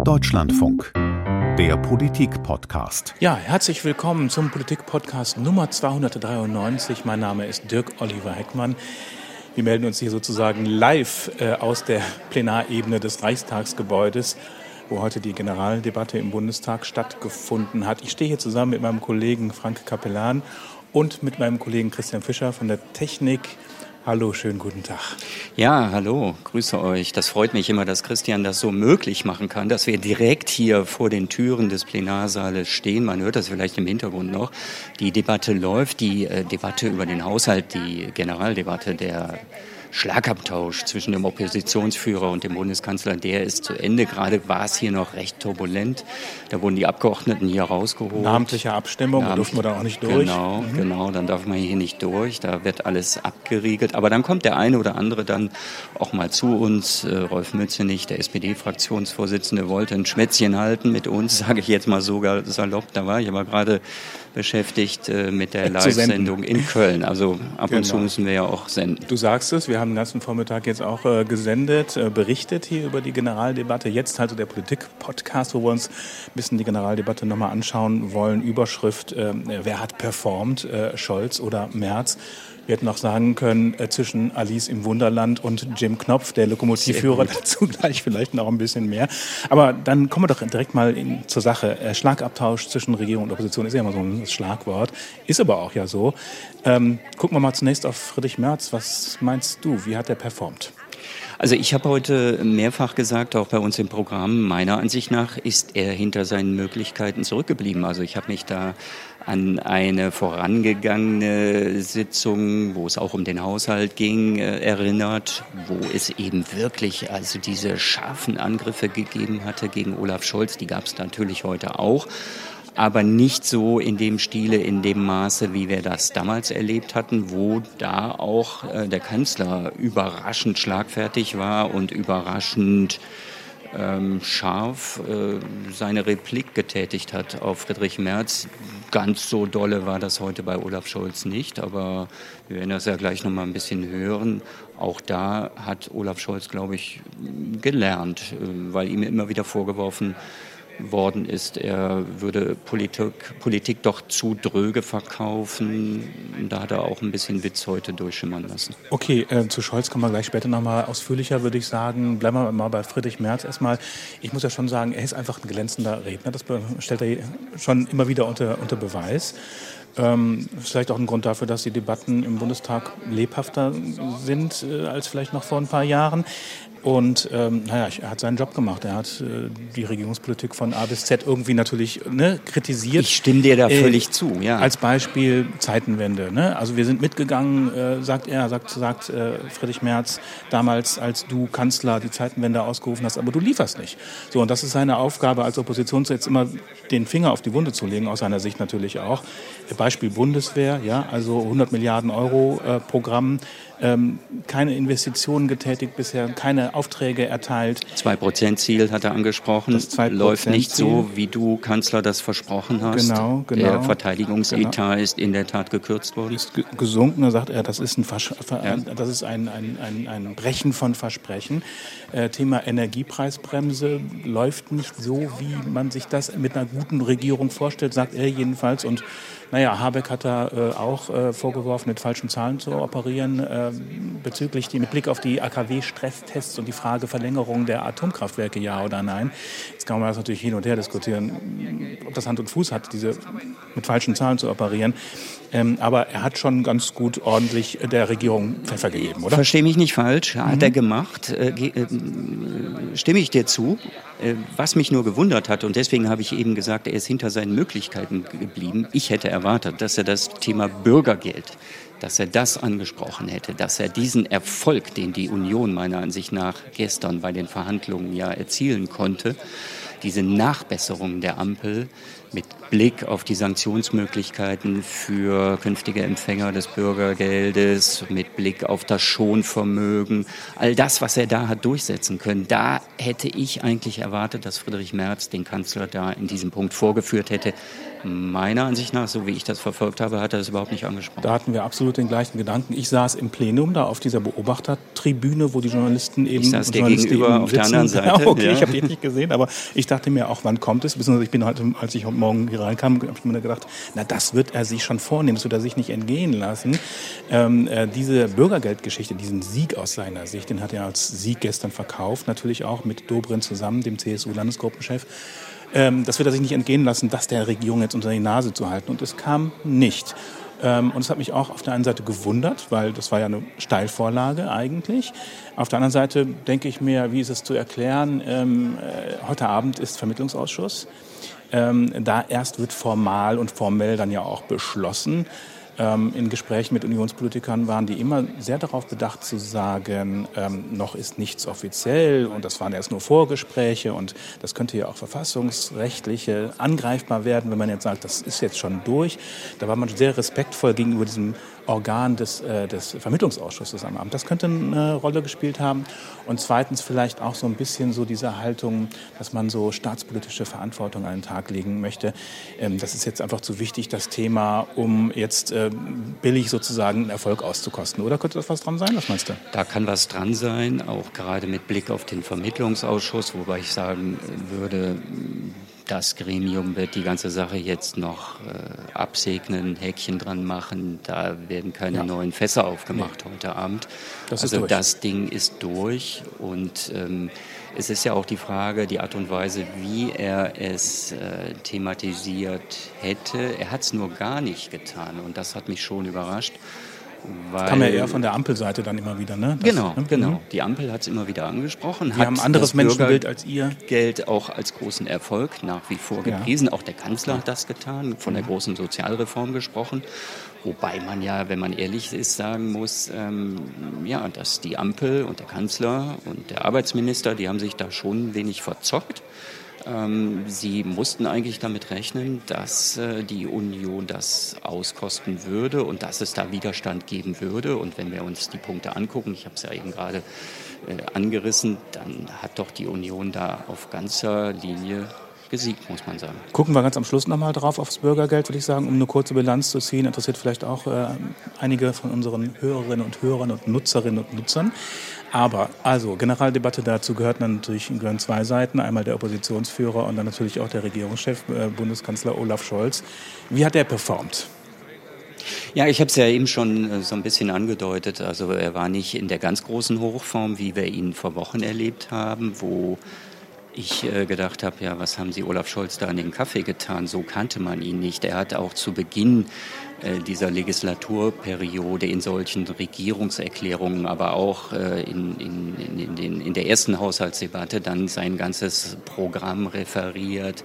Deutschlandfunk. Der Politik-Podcast. Ja, herzlich willkommen zum Politik-Podcast Nummer 293. Mein Name ist Dirk Oliver Heckmann. Wir melden uns hier sozusagen live äh, aus der Plenarebene des Reichstagsgebäudes, wo heute die Generaldebatte im Bundestag stattgefunden hat. Ich stehe hier zusammen mit meinem Kollegen Frank Kapellan und mit meinem Kollegen Christian Fischer von der Technik Hallo, schönen guten Tag. Ja, hallo, grüße euch. Das freut mich immer, dass Christian das so möglich machen kann, dass wir direkt hier vor den Türen des Plenarsaales stehen. Man hört das vielleicht im Hintergrund noch. Die Debatte läuft, die äh, Debatte über den Haushalt, die Generaldebatte der Schlagabtausch zwischen dem Oppositionsführer und dem Bundeskanzler, der ist zu Ende. Gerade war es hier noch recht turbulent. Da wurden die Abgeordneten hier rausgeholt. Namentliche Abstimmung, Namentlich, da durften wir da auch nicht durch. Genau, mhm. genau, dann darf man hier nicht durch. Da wird alles abgeriegelt. Aber dann kommt der eine oder andere dann auch mal zu uns. Äh, Rolf Mützenich, der SPD-Fraktionsvorsitzende, wollte ein Schmätzchen halten mit uns, sage ich jetzt mal sogar salopp. Da war ich aber gerade beschäftigt äh, mit der Live-Sendung in Köln. Also ab genau. und zu genau. müssen wir ja auch senden. Du sagst es, wir haben den ganzen Vormittag jetzt auch äh, gesendet, äh, berichtet hier über die Generaldebatte. Jetzt also der Politik-Podcast, wo wir uns ein bisschen die Generaldebatte nochmal anschauen wollen. Überschrift, äh, wer hat performt, äh, Scholz oder Merz? Wir hätten auch sagen können, äh, zwischen Alice im Wunderland und Jim Knopf, der Lokomotivführer, dazu gleich vielleicht noch ein bisschen mehr. Aber dann kommen wir doch direkt mal in, zur Sache. Äh, Schlagabtausch zwischen Regierung und Opposition ist ja immer so ein Schlagwort, ist aber auch ja so. Ähm, gucken wir mal zunächst auf Friedrich Merz. Was meinst du, wie hat er performt? Also ich habe heute mehrfach gesagt, auch bei uns im Programm, meiner Ansicht nach ist er hinter seinen Möglichkeiten zurückgeblieben. Also ich habe mich da an eine vorangegangene Sitzung, wo es auch um den Haushalt ging, äh, erinnert, wo es eben wirklich also diese scharfen Angriffe gegeben hatte gegen Olaf Scholz. Die gab es natürlich heute auch aber nicht so in dem Stile, in dem Maße, wie wir das damals erlebt hatten, wo da auch äh, der Kanzler überraschend schlagfertig war und überraschend ähm, scharf äh, seine Replik getätigt hat auf Friedrich Merz. Ganz so dolle war das heute bei Olaf Scholz nicht, aber wir werden das ja gleich noch mal ein bisschen hören. Auch da hat Olaf Scholz, glaube ich, gelernt, äh, weil ihm immer wieder vorgeworfen worden ist, er würde Politik, Politik doch zu dröge verkaufen. Da hat er auch ein bisschen Witz heute durchschimmern lassen. Okay, äh, zu Scholz kommen wir gleich später nochmal ausführlicher, würde ich sagen. Bleiben wir mal bei Friedrich Merz erstmal. Ich muss ja schon sagen, er ist einfach ein glänzender Redner. Das stellt er schon immer wieder unter, unter Beweis. Ähm, vielleicht auch ein Grund dafür, dass die Debatten im Bundestag lebhafter sind äh, als vielleicht noch vor ein paar Jahren. Und ähm, naja, er hat seinen Job gemacht. Er hat äh, die Regierungspolitik von A bis Z irgendwie natürlich ne, kritisiert. Ich stimme dir da äh, völlig zu, ja. Als Beispiel Zeitenwende. Ne? Also wir sind mitgegangen, äh, sagt er, sagt, sagt äh, Friedrich Merz, damals als du Kanzler die Zeitenwende ausgerufen hast, aber du lieferst nicht. So, und das ist seine Aufgabe als Opposition, jetzt immer den Finger auf die Wunde zu legen, aus seiner Sicht natürlich auch. Beispiel Bundeswehr, ja, also 100 Milliarden Euro äh, Programm ähm, keine Investitionen getätigt bisher, keine Aufträge erteilt. Zwei Prozent Ziel hat er angesprochen. Das läuft nicht so, wie du Kanzler das versprochen hast. Genau, genau. Der Verteidigungsetat genau. ist in der Tat gekürzt worden. Ist gesunken. Da sagt er, das ist ein, Vers ja. das ist ein, ein, ein, ein Brechen von Versprechen. Äh, Thema Energiepreisbremse läuft nicht so, wie man sich das mit einer guten Regierung vorstellt, sagt er jedenfalls. Und naja, Habeck hat da äh, auch äh, vorgeworfen, mit falschen Zahlen zu operieren, äh, bezüglich die, mit Blick auf die AKW-Stresstests und die Frage Verlängerung der Atomkraftwerke, ja oder nein. Jetzt kann man das natürlich hin und her diskutieren, ob das Hand und Fuß hat, diese mit falschen Zahlen zu operieren. Ähm, aber er hat schon ganz gut ordentlich der Regierung Pfeffer gegeben, oder? Verstehe mich nicht falsch, hat mhm. er gemacht. Äh, äh, stimme ich dir zu. Äh, was mich nur gewundert hat, und deswegen habe ich eben gesagt, er ist hinter seinen Möglichkeiten geblieben. Ich hätte erwartet, dass er das Thema Bürgergeld, dass er das angesprochen hätte, dass er diesen Erfolg, den die Union meiner Ansicht nach gestern bei den Verhandlungen ja erzielen konnte, diese Nachbesserung der Ampel mit Blick auf die Sanktionsmöglichkeiten für künftige Empfänger des Bürgergeldes, mit Blick auf das Schonvermögen, all das, was er da hat durchsetzen können, da hätte ich eigentlich erwartet, dass Friedrich Merz den Kanzler da in diesem Punkt vorgeführt hätte. Meiner Ansicht nach, so wie ich das verfolgt habe, hat er das überhaupt nicht angesprochen. Da hatten wir absolut den gleichen Gedanken. Ich saß im Plenum da auf dieser Beobachtertribüne, wo die Journalisten eben. Ich saß dir gegenüber auf der anderen Seite. Ja, okay, ja. ich habe dich nicht gesehen, aber ich dachte mir auch, wann kommt es? Beziehungsweise ich bin heute, als ich heute Morgen hier reinkam, habe ich mir gedacht, na das wird er sich schon vornehmen, das wird er sich nicht entgehen lassen. Ähm, äh, diese Bürgergeldgeschichte, diesen Sieg aus seiner Sicht, den hat er als Sieg gestern verkauft, natürlich auch mit Dobrindt zusammen, dem CSU-Landesgruppenchef. Ähm, das wird er sich nicht entgehen lassen, das der Regierung jetzt unter die Nase zu halten. Und es kam nicht. Ähm, und es hat mich auch auf der einen Seite gewundert, weil das war ja eine Steilvorlage eigentlich. Auf der anderen Seite denke ich mir, wie ist es zu erklären? Ähm, äh, heute Abend ist Vermittlungsausschuss. Ähm, da erst wird formal und formell dann ja auch beschlossen. Ähm, in Gesprächen mit Unionspolitikern waren die immer sehr darauf bedacht zu sagen, ähm, noch ist nichts offiziell und das waren erst nur Vorgespräche und das könnte ja auch verfassungsrechtliche angreifbar werden, wenn man jetzt sagt, das ist jetzt schon durch. Da war man sehr respektvoll gegenüber diesem Organ des, äh, des Vermittlungsausschusses am Abend. Das könnte eine Rolle gespielt haben. Und zweitens vielleicht auch so ein bisschen so diese Haltung, dass man so staatspolitische Verantwortung an den Tag legen möchte. Ähm, das ist jetzt einfach zu wichtig, das Thema, um jetzt äh, billig sozusagen einen Erfolg auszukosten. Oder könnte das was dran sein? Was meinst du? Da kann was dran sein, auch gerade mit Blick auf den Vermittlungsausschuss, wobei ich sagen würde, das Gremium wird die ganze Sache jetzt noch äh, absegnen, Häkchen dran machen. Da werden keine ja. neuen Fässer aufgemacht nee. heute Abend. Das also das Ding ist durch und ähm, es ist ja auch die Frage, die Art und Weise, wie er es äh, thematisiert hätte. Er hat es nur gar nicht getan und das hat mich schon überrascht. Weil, kam ja eher von der Ampelseite dann immer wieder, ne? Das, genau, ne? genau. Mhm. Die Ampel hat es immer wieder angesprochen. Wir haben ein anderes Menschenbild als ihr. Geld auch als großen Erfolg nach wie vor gepriesen. Ja. Auch der Kanzler hat das getan, von der mhm. großen Sozialreform gesprochen. Wobei man ja, wenn man ehrlich ist, sagen muss, ähm, ja, dass die Ampel und der Kanzler und der Arbeitsminister, die haben sich da schon wenig verzockt. Ähm, sie mussten eigentlich damit rechnen, dass äh, die Union das auskosten würde und dass es da Widerstand geben würde. Und wenn wir uns die Punkte angucken, ich habe es ja eben gerade äh, angerissen, dann hat doch die Union da auf ganzer Linie gesiegt, muss man sagen. Gucken wir ganz am Schluss nochmal drauf aufs Bürgergeld, würde ich sagen, um eine kurze Bilanz zu ziehen. Interessiert vielleicht auch äh, einige von unseren Hörerinnen und Hörern und Nutzerinnen und Nutzern. Aber, also, Generaldebatte dazu gehört natürlich gehören zwei Seiten. Einmal der Oppositionsführer und dann natürlich auch der Regierungschef, äh, Bundeskanzler Olaf Scholz. Wie hat er performt? Ja, ich habe es ja eben schon äh, so ein bisschen angedeutet. Also er war nicht in der ganz großen Hochform, wie wir ihn vor Wochen erlebt haben, wo ich äh, gedacht habe, ja, was haben Sie Olaf Scholz da an den Kaffee getan? So kannte man ihn nicht. Er hat auch zu Beginn äh, dieser Legislaturperiode in solchen Regierungserklärungen, aber auch äh, in, in, in, in, in der ersten Haushaltsdebatte dann sein ganzes Programm referiert,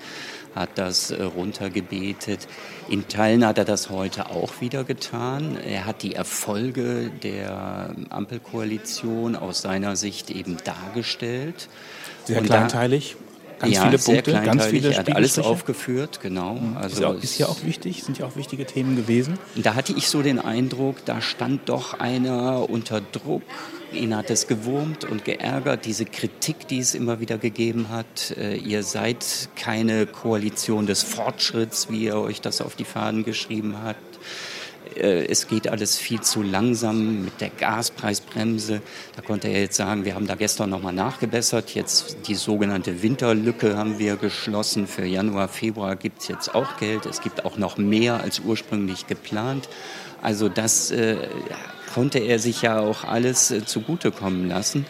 hat das runtergebetet. In Teilen hat er das heute auch wieder getan. Er hat die Erfolge der Ampelkoalition aus seiner Sicht eben dargestellt. Sehr Und kleinteilig. Ganz ja, viele Punkte, ganz viele Er hat alles aufgeführt, genau. Mhm. Also ist ja, auch, ist ja auch wichtig, sind ja auch wichtige Themen gewesen. Da hatte ich so den Eindruck, da stand doch einer unter Druck. Ihn hat es gewurmt und geärgert, diese Kritik, die es immer wieder gegeben hat. Äh, ihr seid keine Koalition des Fortschritts, wie er euch das auf die Fahnen geschrieben hat. Äh, es geht alles viel zu langsam mit der Gaspreisbremse. Da konnte er jetzt sagen, wir haben da gestern nochmal nachgebessert. Jetzt die sogenannte Winterlücke haben wir geschlossen. Für Januar, Februar gibt es jetzt auch Geld. Es gibt auch noch mehr als ursprünglich geplant. Also das äh, konnte er sich ja auch alles äh, zugutekommen lassen.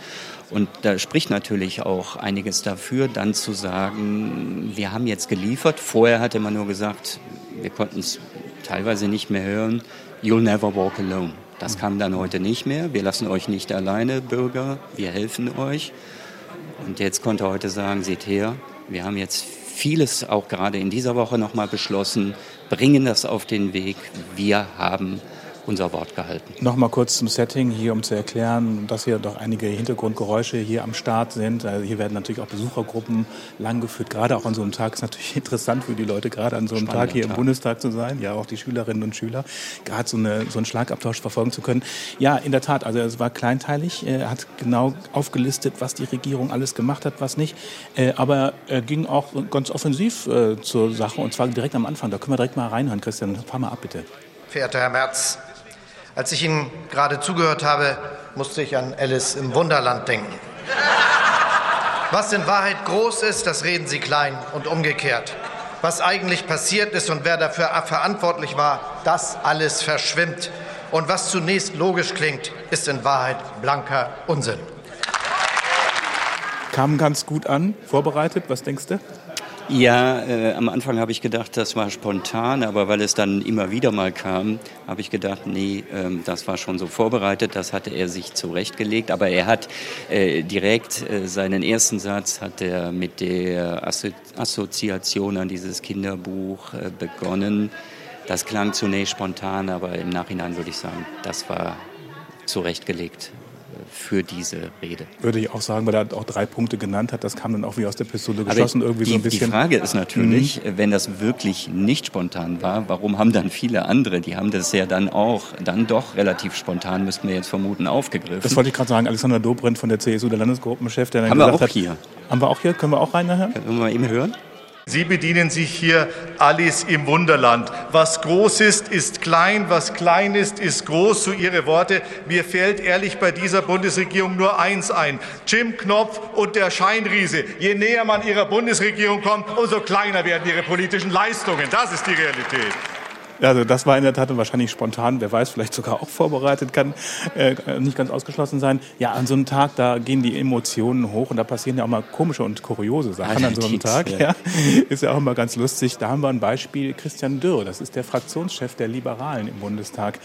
Und da spricht natürlich auch einiges dafür, dann zu sagen, wir haben jetzt geliefert. Vorher hatte man nur gesagt, wir konnten es teilweise nicht mehr hören, You'll never walk alone. Das kam dann heute nicht mehr. Wir lassen euch nicht alleine, Bürger. Wir helfen euch. Und jetzt konnte er heute sagen, seht her, wir haben jetzt vieles auch gerade in dieser Woche nochmal beschlossen, bringen das auf den Weg. Wir haben unser Wort gehalten. Nochmal kurz zum Setting hier, um zu erklären, dass hier doch einige Hintergrundgeräusche hier am Start sind. Also hier werden natürlich auch Besuchergruppen langgeführt. Gerade auch an so einem Tag ist natürlich interessant für die Leute, gerade an so einem Spannend, Tag hier im Bundestag zu sein. Ja, auch die Schülerinnen und Schüler, gerade so, eine, so einen Schlagabtausch verfolgen zu können. Ja, in der Tat, also es war kleinteilig. Er hat genau aufgelistet, was die Regierung alles gemacht hat, was nicht. Äh, aber er ging auch ganz offensiv äh, zur Sache und zwar direkt am Anfang. Da können wir direkt mal reinhören, Christian. Fahr mal ab, bitte. Verehrter Herr Merz, als ich Ihnen gerade zugehört habe, musste ich an Alice im Wunderland denken. Was in Wahrheit groß ist, das reden Sie klein und umgekehrt. Was eigentlich passiert ist und wer dafür verantwortlich war, das alles verschwimmt. Und was zunächst logisch klingt, ist in Wahrheit blanker Unsinn. Kam ganz gut an, vorbereitet. Was denkst du? Ja, äh, am Anfang habe ich gedacht, das war spontan, aber weil es dann immer wieder mal kam, habe ich gedacht, nee, ähm, das war schon so vorbereitet, das hatte er sich zurechtgelegt. Aber er hat äh, direkt äh, seinen ersten Satz hat er mit der Assozi Assoziation an dieses Kinderbuch äh, begonnen. Das klang zunächst spontan, aber im Nachhinein würde ich sagen, das war zurechtgelegt für diese Rede. Würde ich auch sagen, weil er auch drei Punkte genannt hat, das kam dann auch wie aus der Pistole geschossen Aber irgendwie die, so ein bisschen. Die Frage ist natürlich, mhm. wenn das wirklich nicht spontan war, warum haben dann viele andere, die haben das ja dann auch, dann doch relativ spontan, müssten wir jetzt vermuten, aufgegriffen. Das wollte ich gerade sagen, Alexander Dobrindt von der CSU, der Landesgruppenchef, der dann haben gesagt wir auch hat, hier. Haben wir auch hier, können wir auch rein nachher? Können wir mal eben hören? Sie bedienen sich hier Alice im Wunderland. Was groß ist, ist klein, was klein ist, ist groß, so Ihre Worte. Mir fällt ehrlich bei dieser Bundesregierung nur eins ein. Jim Knopf und der Scheinriese. Je näher man Ihrer Bundesregierung kommt, umso kleiner werden Ihre politischen Leistungen. Das ist die Realität. Also das war in der Tat wahrscheinlich spontan, wer weiß, vielleicht sogar auch vorbereitet, kann äh, nicht ganz ausgeschlossen sein. Ja, an so einem Tag, da gehen die Emotionen hoch und da passieren ja auch mal komische und kuriose Sachen an so einem Tag. Ja. ja. Ist ja auch immer ganz lustig. Da haben wir ein Beispiel, Christian Dürr, das ist der Fraktionschef der Liberalen im Bundestag.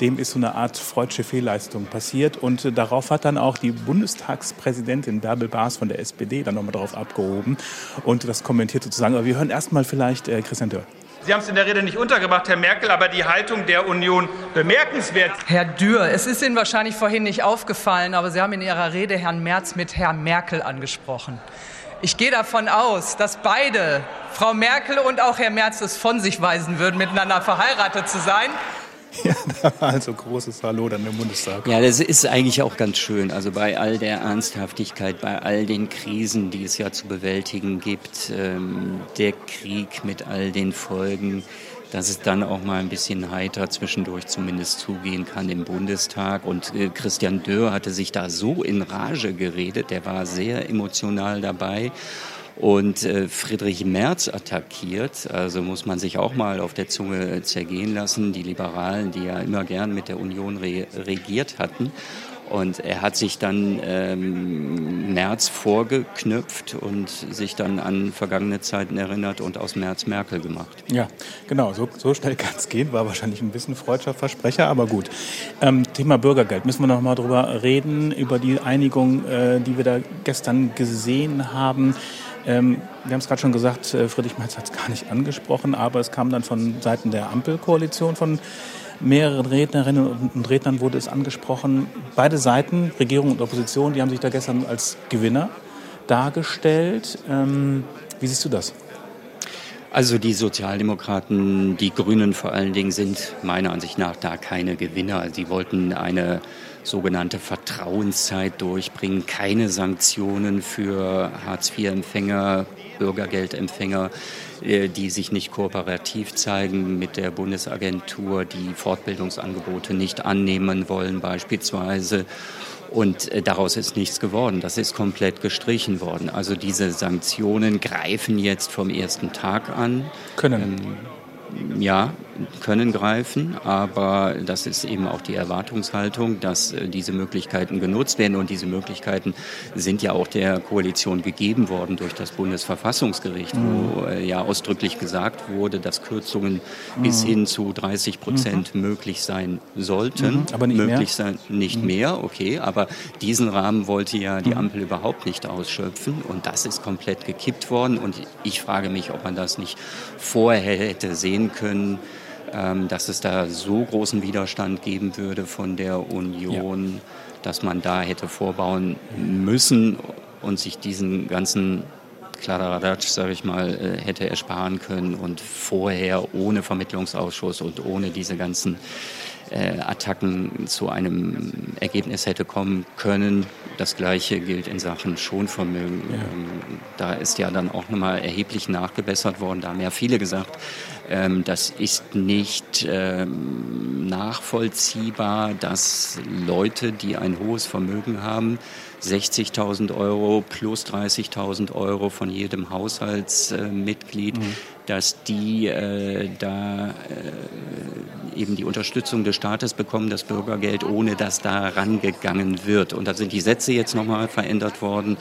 Dem ist so eine Art freudsche Fehlleistung passiert und äh, darauf hat dann auch die Bundestagspräsidentin Bärbel Baas von der SPD dann nochmal drauf abgehoben und das kommentiert sozusagen. Aber wir hören erstmal vielleicht äh, Christian Dürr. Sie haben es in der Rede nicht untergebracht, Herr Merkel, aber die Haltung der Union bemerkenswert. Herr Dürr, es ist Ihnen wahrscheinlich vorhin nicht aufgefallen, aber Sie haben in Ihrer Rede Herrn Merz mit Herrn Merkel angesprochen. Ich gehe davon aus, dass beide, Frau Merkel und auch Herr Merz, es von sich weisen würden, miteinander verheiratet zu sein. Ja, da war also großes Hallo dann im Bundestag. Ja, das ist eigentlich auch ganz schön. Also bei all der Ernsthaftigkeit, bei all den Krisen, die es ja zu bewältigen gibt, ähm, der Krieg mit all den Folgen, dass es dann auch mal ein bisschen heiter zwischendurch zumindest zugehen kann im Bundestag. Und äh, Christian Dörr hatte sich da so in Rage geredet, der war sehr emotional dabei und äh, Friedrich Merz attackiert. Also muss man sich auch mal auf der Zunge zergehen lassen. Die Liberalen, die ja immer gern mit der Union re regiert hatten. Und er hat sich dann ähm, Merz vorgeknüpft und sich dann an vergangene Zeiten erinnert und aus Merz Merkel gemacht. Ja, genau, so, so schnell kann es gehen. War wahrscheinlich ein bisschen freudscher Versprecher, aber gut. Ähm, Thema Bürgergeld, müssen wir noch mal drüber reden, über die Einigung, äh, die wir da gestern gesehen haben. Ähm, wir haben es gerade schon gesagt, äh, Friedrich Merz hat es gar nicht angesprochen, aber es kam dann von Seiten der Ampelkoalition von mehreren Rednerinnen und Rednern wurde es angesprochen. Beide Seiten, Regierung und Opposition, die haben sich da gestern als Gewinner dargestellt. Ähm, wie siehst du das? Also die Sozialdemokraten, die Grünen vor allen Dingen sind meiner Ansicht nach da keine Gewinner. Sie wollten eine sogenannte Vertrauenszeit durchbringen, keine Sanktionen für Hartz-IV-Empfänger, Bürgergeldempfänger, äh, die sich nicht kooperativ zeigen mit der Bundesagentur, die Fortbildungsangebote nicht annehmen wollen beispielsweise. Und äh, daraus ist nichts geworden. Das ist komplett gestrichen worden. Also diese Sanktionen greifen jetzt vom ersten Tag an. Können. Ähm, ja, können greifen, aber das ist eben auch die Erwartungshaltung, dass äh, diese Möglichkeiten genutzt werden und diese Möglichkeiten sind ja auch der Koalition gegeben worden durch das Bundesverfassungsgericht, mhm. wo äh, ja ausdrücklich gesagt wurde, dass Kürzungen mhm. bis hin zu 30 Prozent mhm. möglich sein sollten. Mhm. Aber nicht möglich mehr? sein, nicht mhm. mehr, okay, aber diesen Rahmen wollte ja die mhm. Ampel überhaupt nicht ausschöpfen und das ist komplett gekippt worden und ich frage mich, ob man das nicht vorher hätte sehen können, dass es da so großen Widerstand geben würde von der Union, ja. dass man da hätte vorbauen müssen und sich diesen ganzen Kladderadatsch, sage ich mal, äh, hätte ersparen können und vorher ohne Vermittlungsausschuss und ohne diese ganzen äh, Attacken zu einem Ergebnis hätte kommen können. Das Gleiche gilt in Sachen Schonvermögen. Ja. Ähm, da ist ja dann auch nochmal erheblich nachgebessert worden. Da haben ja viele gesagt, ähm, das ist nicht ähm, nachvollziehbar, dass Leute, die ein hohes Vermögen haben, 60.000 Euro plus 30.000 Euro von jedem Haushaltsmitglied, mhm. Dass die äh, da äh, eben die Unterstützung des Staates bekommen, das Bürgergeld, ohne dass da rangegangen wird. Und da sind die Sätze jetzt nochmal verändert worden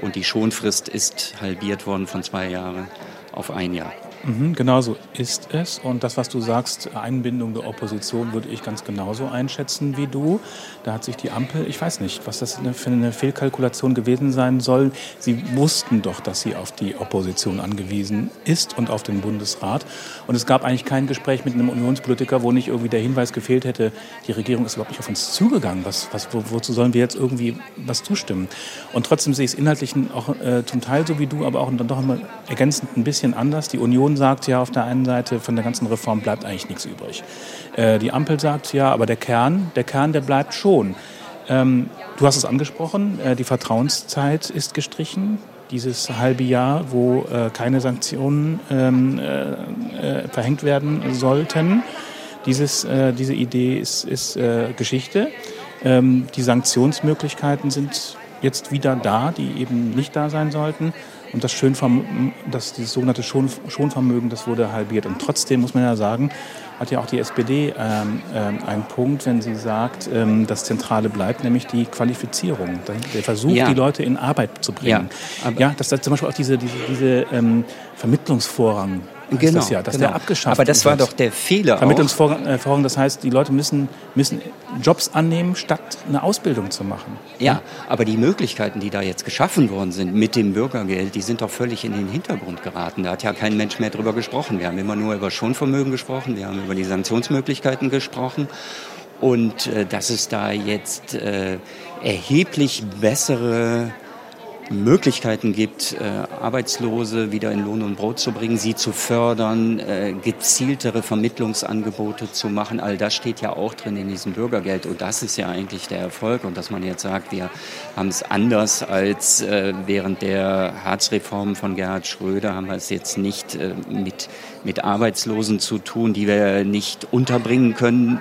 und die Schonfrist ist halbiert worden von zwei Jahren auf ein Jahr. Mhm, genau so ist es. Und das, was du sagst, Einbindung der Opposition, würde ich ganz genauso einschätzen wie du. Da hat sich die Ampel, ich weiß nicht, was das für eine Fehlkalkulation gewesen sein soll. Sie wussten doch, dass sie auf die Opposition angewiesen ist und auf den Bundesrat. Und es gab eigentlich kein Gespräch mit einem Unionspolitiker, wo nicht irgendwie der Hinweis gefehlt hätte, die Regierung ist überhaupt nicht auf uns zugegangen. Was, was, wo, wozu sollen wir jetzt irgendwie was zustimmen? Und trotzdem sehe ich es inhaltlich auch äh, zum Teil so wie du, aber auch dann doch immer ergänzend ein bisschen anders. Die Union sagt ja auf der einen Seite, von der ganzen Reform bleibt eigentlich nichts übrig. Äh, die Ampel sagt ja, aber der Kern, der Kern, der bleibt schon. Ähm, du hast es angesprochen, äh, die Vertrauenszeit ist gestrichen. Dieses halbe Jahr, wo äh, keine Sanktionen ähm, äh, äh, verhängt werden sollten. Dieses, äh, diese Idee ist, ist Geschichte. Ähm, die Sanktionsmöglichkeiten sind jetzt wieder da, die eben nicht da sein sollten. Und das, Schönverm das dieses sogenannte Schon Schonvermögen, das wurde halbiert. Und trotzdem muss man ja sagen, hat ja auch die SPD ähm, ähm, einen Punkt, wenn sie sagt, ähm, das Zentrale bleibt, nämlich die Qualifizierung. Der Versuch, ja. die Leute in Arbeit zu bringen. Ja, ja dass da zum Beispiel auch diese, diese, diese ähm, Vermittlungsvorrang genau, das ja, dass genau. der abgeschafft Aber das war doch der Fehler Vermittlungsverfahren, das heißt, die Leute müssen, müssen Jobs annehmen, statt eine Ausbildung zu machen. Ja, aber die Möglichkeiten, die da jetzt geschaffen worden sind mit dem Bürgergeld, die sind doch völlig in den Hintergrund geraten. Da hat ja kein Mensch mehr drüber gesprochen. Wir haben immer nur über Schonvermögen gesprochen, wir haben über die Sanktionsmöglichkeiten gesprochen. Und äh, dass es da jetzt äh, erheblich bessere Möglichkeiten gibt, äh, Arbeitslose wieder in Lohn und Brot zu bringen, sie zu fördern, äh, gezieltere Vermittlungsangebote zu machen. All das steht ja auch drin in diesem Bürgergeld. Und das ist ja eigentlich der Erfolg. Und dass man jetzt sagt, wir haben es anders als äh, während der Harzreform von Gerhard Schröder, haben wir es jetzt nicht äh, mit mit Arbeitslosen zu tun, die wir nicht unterbringen können,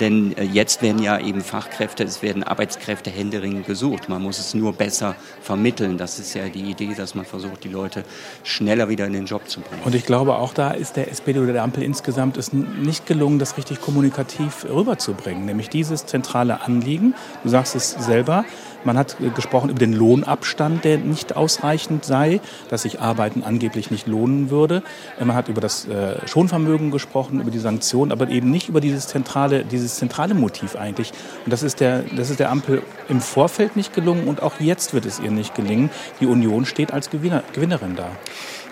denn äh, jetzt werden ja eben Fachkräfte, es werden Arbeitskräfte händeringend gesucht. Man muss es nur besser vermitteln. Das ist ja die Idee, dass man versucht, die Leute schneller wieder in den Job zu bringen. Und ich glaube, auch da ist der SPD oder der Ampel insgesamt es nicht gelungen, das richtig kommunikativ rüberzubringen, nämlich dieses zentrale Anliegen. Du sagst es selber, man hat äh, gesprochen über den Lohnabstand, der nicht ausreichend sei, dass sich Arbeiten angeblich nicht lohnen würde. Äh, man hat über das äh, Schonvermögen gesprochen, über die Sanktionen, aber eben nicht über dieses zentrale, dieses zentrale Motiv eigentlich. Und das ist der, das ist der Ampel im Vorfeld nicht gelungen und auch jetzt wird es ihr nicht gelingen. Die Union steht als Gewinner, Gewinnerin da.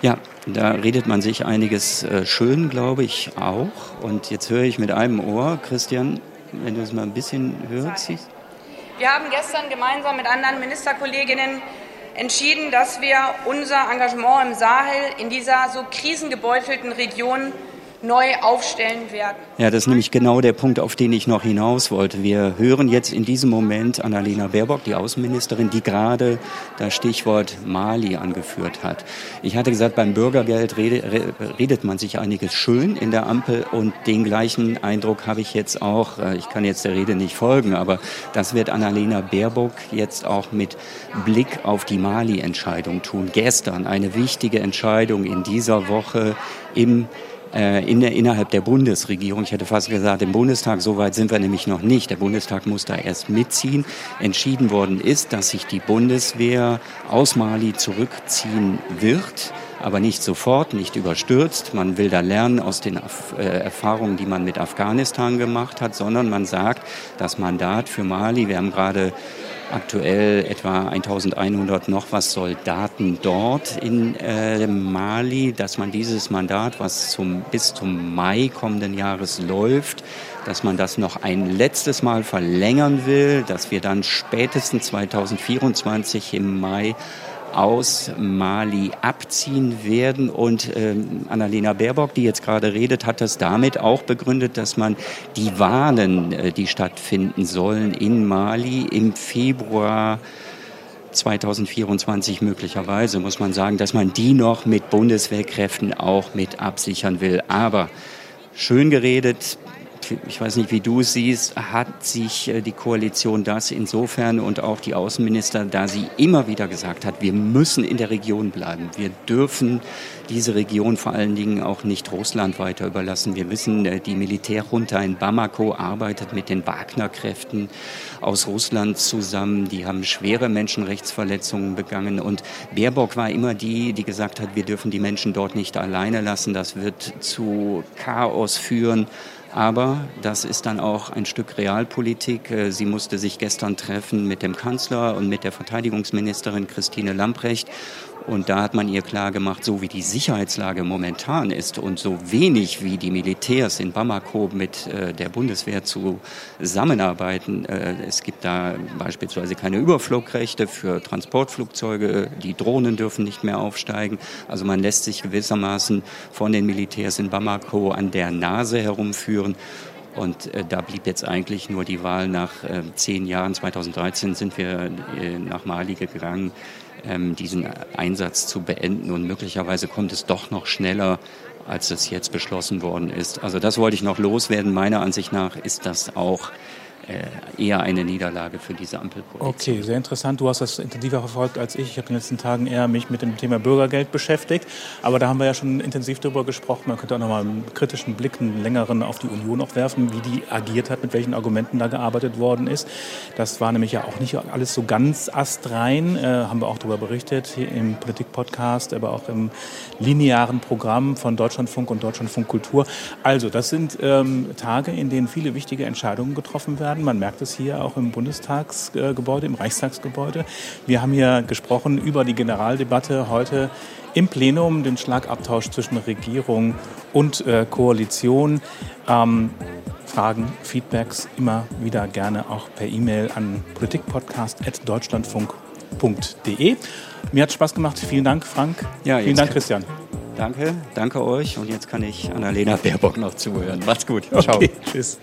Ja, da redet man sich einiges schön, glaube ich, auch. Und jetzt höre ich mit einem Ohr, Christian, wenn du es mal ein bisschen hörst. Wir haben gestern gemeinsam mit anderen Ministerkolleginnen entschieden, dass wir unser Engagement im Sahel in dieser so krisengebeutelten Region neu aufstellen werden. Ja, das ist nämlich genau der Punkt, auf den ich noch hinaus wollte. Wir hören jetzt in diesem Moment Annalena Baerbock, die Außenministerin, die gerade das Stichwort Mali angeführt hat. Ich hatte gesagt, beim Bürgergeld redet man sich einiges schön in der Ampel und den gleichen Eindruck habe ich jetzt auch, äh, ich kann jetzt der Rede nicht folgen, aber das wird Annalena Baerbock jetzt auch mit Blick auf die Mali-Entscheidung tun. Gestern eine wichtige Entscheidung in dieser Woche im in der, innerhalb der Bundesregierung. Ich hätte fast gesagt, im Bundestag, so weit sind wir nämlich noch nicht. Der Bundestag muss da erst mitziehen. Entschieden worden ist, dass sich die Bundeswehr aus Mali zurückziehen wird aber nicht sofort, nicht überstürzt. Man will da lernen aus den äh, Erfahrungen, die man mit Afghanistan gemacht hat, sondern man sagt, das Mandat für Mali, wir haben gerade aktuell etwa 1100 noch was Soldaten dort in äh, Mali, dass man dieses Mandat, was zum, bis zum Mai kommenden Jahres läuft, dass man das noch ein letztes Mal verlängern will, dass wir dann spätestens 2024 im Mai aus Mali abziehen werden. Und ähm, Annalena Baerbock, die jetzt gerade redet, hat das damit auch begründet, dass man die Wahlen, äh, die stattfinden sollen in Mali im Februar 2024 möglicherweise, muss man sagen, dass man die noch mit Bundeswehrkräften auch mit absichern will. Aber schön geredet, ich weiß nicht, wie du es siehst, hat sich äh, die Koalition das insofern und auch die Außenminister, da sie immer wieder gesagt hat, wir müssen in der Region bleiben. Wir dürfen diese Region vor allen Dingen auch nicht Russland weiter überlassen. Wir wissen, äh, die Militärjunta in Bamako arbeitet mit den Wagner-Kräften aus Russland zusammen. Die haben schwere Menschenrechtsverletzungen begangen. Und Baerbock war immer die, die gesagt hat, wir dürfen die Menschen dort nicht alleine lassen. Das wird zu Chaos führen. Aber das ist dann auch ein Stück Realpolitik. Äh, sie musste sich gestern treffen mit dem Kanzler und mit der Verteidigungsministerin Christine Lamprecht. Und da hat man ihr klar gemacht, so wie die Sicherheitslage momentan ist und so wenig wie die Militärs in Bamako mit äh, der Bundeswehr zusammenarbeiten. Äh, es gibt da beispielsweise keine Überflugrechte für Transportflugzeuge. Die Drohnen dürfen nicht mehr aufsteigen. Also man lässt sich gewissermaßen von den Militärs in Bamako an der Nase herumführen. Und äh, da blieb jetzt eigentlich nur die Wahl nach äh, zehn Jahren. 2013 sind wir äh, nach Mali gegangen diesen Einsatz zu beenden. Und möglicherweise kommt es doch noch schneller, als es jetzt beschlossen worden ist. Also das wollte ich noch loswerden. Meiner Ansicht nach ist das auch eher eine Niederlage für diese Ampelkoalition. Okay, sehr interessant. Du hast das intensiver verfolgt als ich. Ich habe in den letzten Tagen eher mich mit dem Thema Bürgergeld beschäftigt. Aber da haben wir ja schon intensiv darüber gesprochen. Man könnte auch noch mal einen kritischen Blick, einen längeren auf die Union auch werfen, wie die agiert hat, mit welchen Argumenten da gearbeitet worden ist. Das war nämlich ja auch nicht alles so ganz astrein. Äh, haben wir auch darüber berichtet hier im Politik-Podcast, aber auch im linearen Programm von Deutschlandfunk und Deutschlandfunk Kultur. Also, das sind ähm, Tage, in denen viele wichtige Entscheidungen getroffen werden werden. Man merkt es hier auch im Bundestagsgebäude, im Reichstagsgebäude. Wir haben hier gesprochen über die Generaldebatte heute im Plenum, den Schlagabtausch zwischen Regierung und äh, Koalition. Ähm, Fragen, Feedbacks immer wieder gerne auch per E-Mail an politikpodcast.deutschlandfunk.de. Mir hat Spaß gemacht. Vielen Dank, Frank. Ja, Vielen Dank, Christian. Danke, danke euch. Und jetzt kann ich Annalena Baerbock noch zuhören. Macht's gut. Ciao. Okay, tschüss.